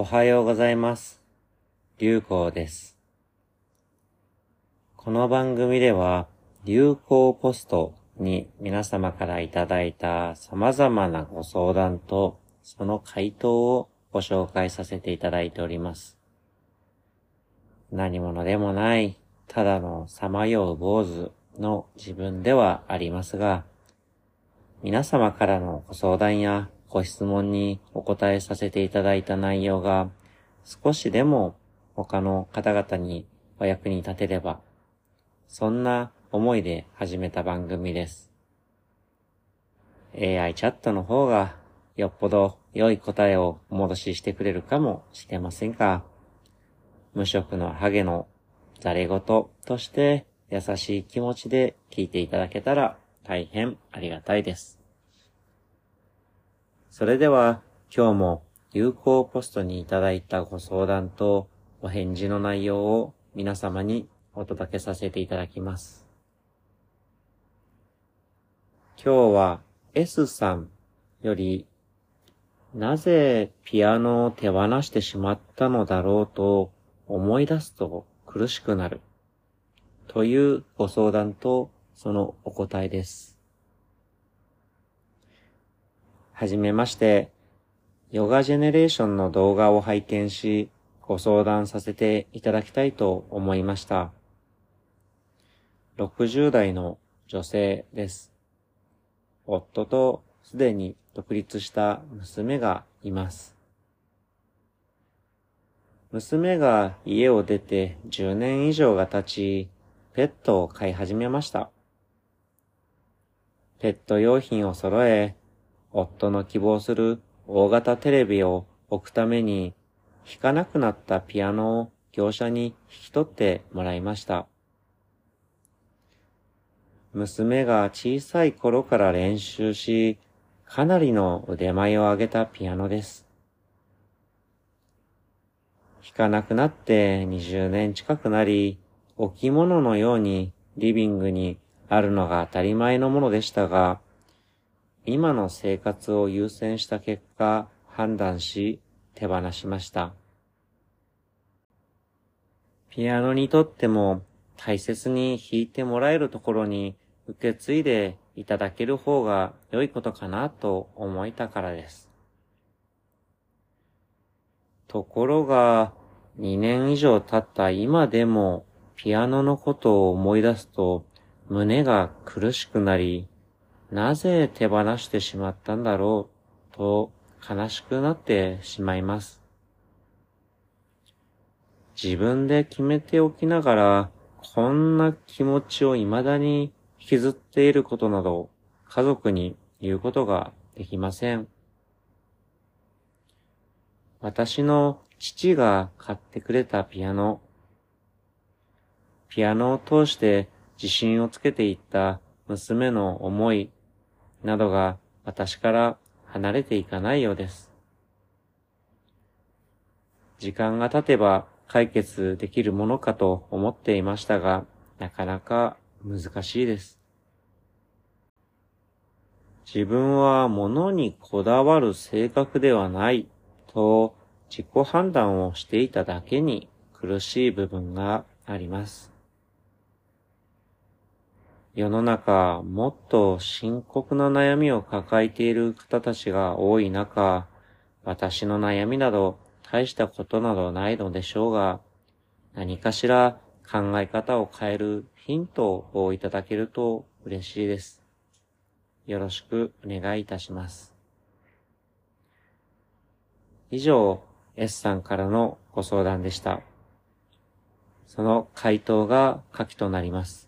おはようございます。流行です。この番組では、流行ポストに皆様からいただいた様々なご相談と、その回答をご紹介させていただいております。何者でもない、ただのさまよう坊主の自分ではありますが、皆様からのご相談やご質問にお答えさせていただいた内容が少しでも他の方々にお役に立てれば、そんな思いで始めた番組です。AI チャットの方がよっぽど良い答えをお戻ししてくれるかもしれませんが、無職のハゲのざれ言として優しい気持ちで聞いていただけたら大変ありがたいです。それでは今日も有効ポストにいただいたご相談とお返事の内容を皆様にお届けさせていただきます。今日は S さんよりなぜピアノを手放してしまったのだろうと思い出すと苦しくなるというご相談とそのお答えです。はじめまして、ヨガジェネレーションの動画を拝見し、ご相談させていただきたいと思いました。60代の女性です。夫とすでに独立した娘がいます。娘が家を出て10年以上が経ち、ペットを飼い始めました。ペット用品を揃え、夫の希望する大型テレビを置くために弾かなくなったピアノを業者に引き取ってもらいました。娘が小さい頃から練習し、かなりの腕前を上げたピアノです。弾かなくなって20年近くなり、置物のようにリビングにあるのが当たり前のものでしたが、今の生活を優先した結果、判断し、手放しました。ピアノにとっても大切に弾いてもらえるところに受け継いでいただける方が良いことかなと思えたからです。ところが、2年以上経った今でもピアノのことを思い出すと胸が苦しくなり、なぜ手放してしまったんだろうと悲しくなってしまいます。自分で決めておきながら、こんな気持ちを未だに引きずっていることなど、家族に言うことができません。私の父が買ってくれたピアノ、ピアノを通して自信をつけていった娘の思いなどが私から離れていかないようです。時間が経てば解決できるものかと思っていましたが、なかなか難しいです。自分は物にこだわる性格ではないと自己判断をしていただけに苦しい部分があります。世の中、もっと深刻な悩みを抱えている方たちが多い中、私の悩みなど大したことなどないのでしょうが、何かしら考え方を変えるヒントをいただけると嬉しいです。よろしくお願いいたします。以上、S さんからのご相談でした。その回答が下記となります。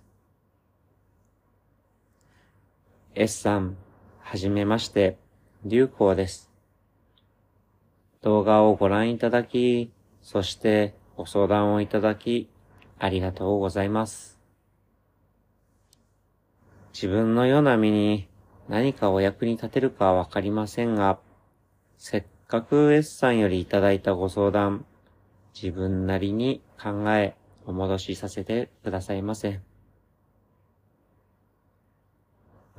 S さん、はじめまして、流行です。動画をご覧いただき、そしてご相談をいただき、ありがとうございます。自分のような身に何かお役に立てるかわかりませんが、せっかく S さんよりいただいたご相談、自分なりに考え、お戻しさせてくださいませ。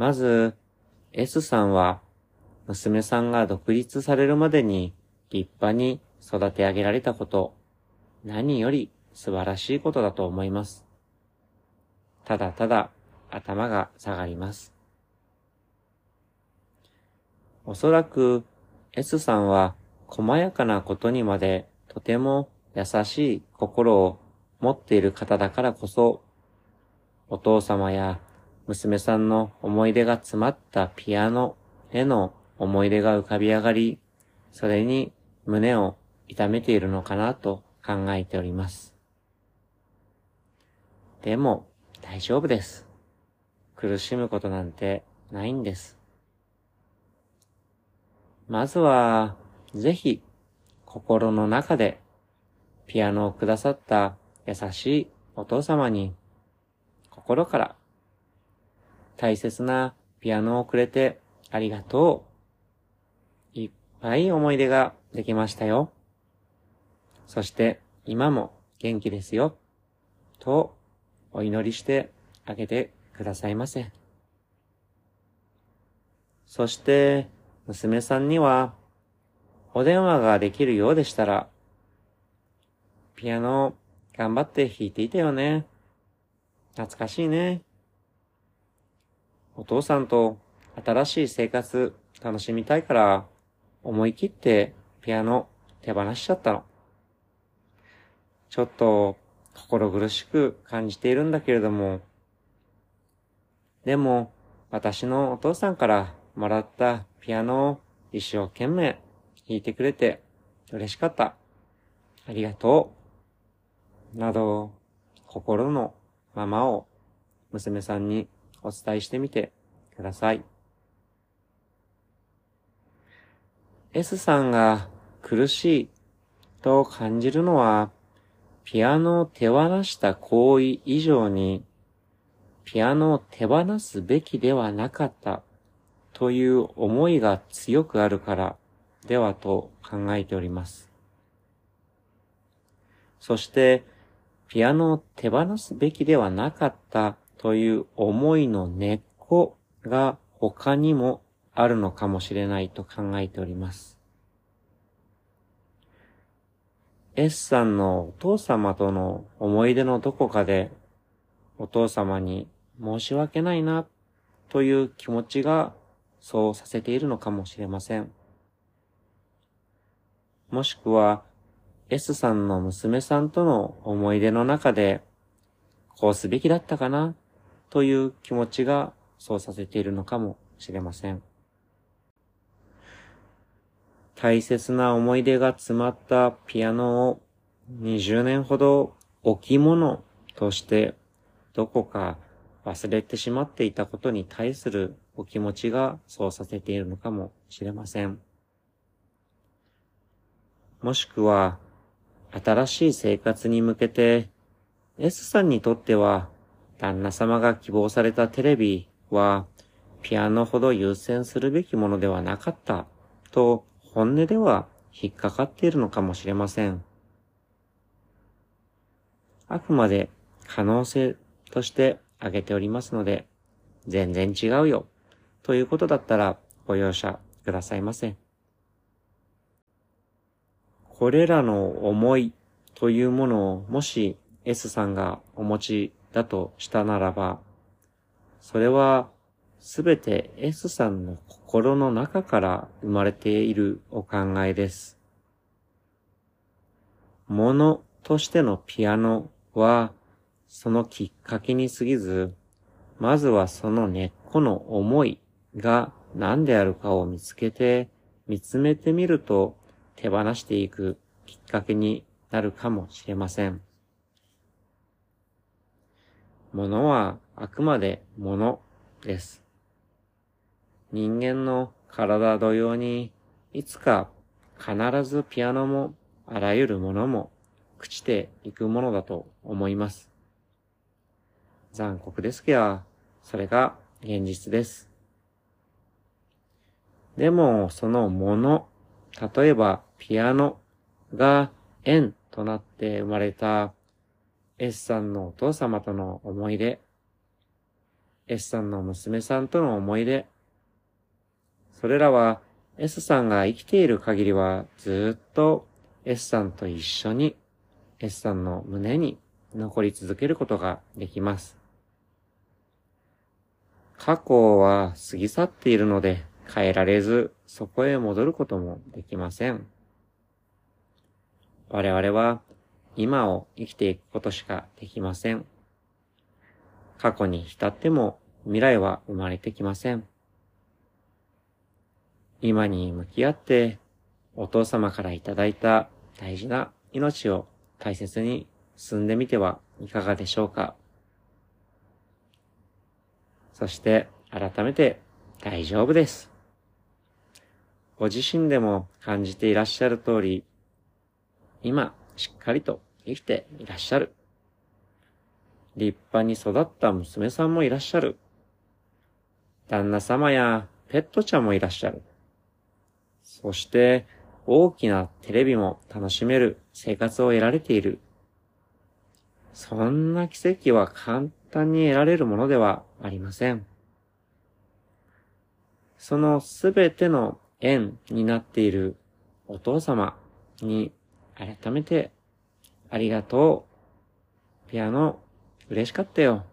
まず、S さんは、娘さんが独立されるまでに立派に育て上げられたこと、何より素晴らしいことだと思います。ただただ頭が下がります。おそらく S さんは細やかなことにまでとても優しい心を持っている方だからこそ、お父様や娘さんの思い出が詰まったピアノへの思い出が浮かび上がり、それに胸を痛めているのかなと考えております。でも大丈夫です。苦しむことなんてないんです。まずは、ぜひ、心の中で、ピアノをくださった優しいお父様に、心から、大切なピアノをくれてありがとう。いっぱい思い出ができましたよ。そして、今も元気ですよ。と、お祈りしてあげてくださいませ。そして、娘さんには、お電話ができるようでしたら、ピアノ頑張って弾いていたよね。懐かしいね。お父さんと新しい生活楽しみたいから、思い切ってピアノ手放しちゃったの。ちょっと心苦しく感じているんだけれども、でも私のお父さんからもらったピアノを一生懸命弾いてくれて嬉しかった。ありがとう。など、心のままを娘さんにお伝えしてみてください。S さんが苦しいと感じるのは、ピアノを手放した行為以上に、ピアノを手放すべきではなかったという思いが強くあるからではと考えております。そして、ピアノを手放すべきではなかったという思いの根っこが他にもあるのかもしれないと考えております。S さんのお父様との思い出のどこかでお父様に申し訳ないなという気持ちがそうさせているのかもしれません。もしくは、S さんの娘さんとの思い出の中で、こうすべきだったかな、という気持ちがそうさせているのかもしれません。大切な思い出が詰まったピアノを20年ほど置物としてどこか忘れてしまっていたことに対するお気持ちがそうさせているのかもしれません。もしくは、新しい生活に向けて、S さんにとっては、旦那様が希望されたテレビは、ピアノほど優先するべきものではなかった、と本音では引っかかっているのかもしれません。あくまで可能性として挙げておりますので、全然違うよということだったらご容赦くださいませ。これらの思いというものをもし S さんがお持ちだとしたならば、それはすべて S さんの心の中から生まれているお考えです。ものとしてのピアノはそのきっかけに過ぎず、まずはその根っこの思いが何であるかを見つけて、見つめてみると手放していくきっかけになるかもしれません。物はあくまで物です。人間の体同様に、いつか必ずピアノもあらゆるものも朽ちていくものだと思います。残酷ですけど、それが現実です。でも、そのもの、例えばピアノが縁となって生まれた S さんのお父様との思い出、S さんの娘さんとの思い出、それらは S さんが生きている限りはずっと S さんと一緒に S さんの胸に残り続けることができます。過去は過ぎ去っているので変えられずそこへ戻ることもできません。我々は今を生きていくことしかできません。過去に浸っても未来は生まれてきません。今に向き合ってお父様からいただいた大事な命を大切に進んでみてはいかがでしょうか。そして改めて大丈夫です。ご自身でも感じていらっしゃる通り、今しっかりと生きていらっしゃる。立派に育った娘さんもいらっしゃる。旦那様やペットちゃんもいらっしゃる。そして、大きなテレビも楽しめる生活を得られている。そんな奇跡は簡単に得られるものではありません。そのすべての縁になっているお父様に改めてありがとう。ピアノ嬉しかったよ。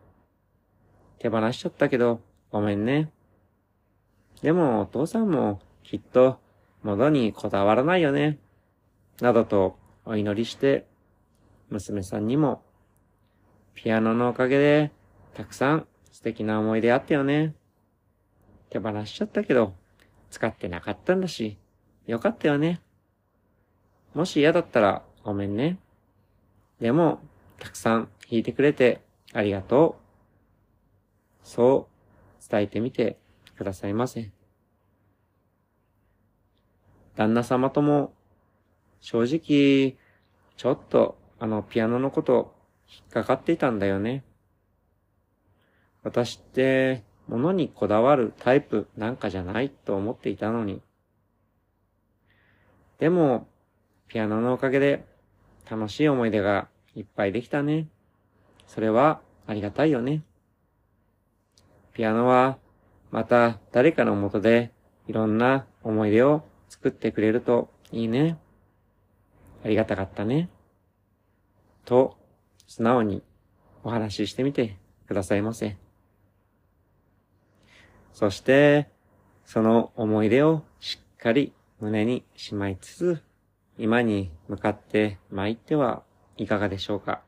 手放しちゃったけどごめんね。でもお父さんもきっと物にこだわらないよね。などとお祈りして、娘さんにも、ピアノのおかげで、たくさん素敵な思い出あったよね。手放しちゃったけど、使ってなかったんだし、よかったよね。もし嫌だったらごめんね。でも、たくさん弾いてくれてありがとう。そう伝えてみてくださいませ。旦那様とも、正直、ちょっとあのピアノのこと引っかかっていたんだよね。私って物にこだわるタイプなんかじゃないと思っていたのに。でも、ピアノのおかげで楽しい思い出がいっぱいできたね。それはありがたいよね。ピアノはまた誰かのもとでいろんな思い出を作ってくれるといいね。ありがたかったね。と、素直にお話ししてみてくださいませ。そして、その思い出をしっかり胸にしまいつつ、今に向かって参ってはいかがでしょうか。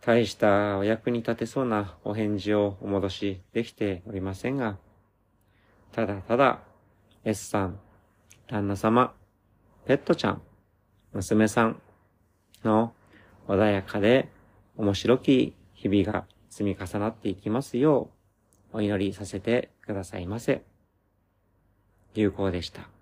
大したお役に立てそうなお返事をお戻しできておりませんが、ただただ、S さん、旦那様、ペットちゃん、娘さんの穏やかで面白き日々が積み重なっていきますよう、お祈りさせてくださいませ。流行でした。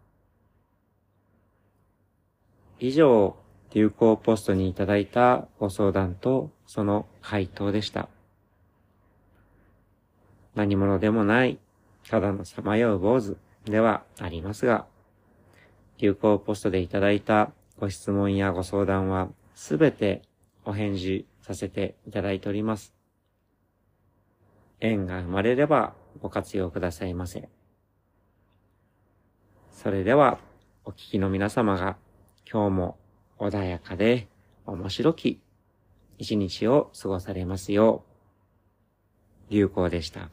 以上、流行ポストにいただいたご相談とその回答でした。何者でもないただのさまよう坊主ではありますが、流行ポストでいただいたご質問やご相談はすべてお返事させていただいております。縁が生まれればご活用くださいませ。それでは、お聞きの皆様が今日も穏やかで面白き一日を過ごされますよう、流行でした。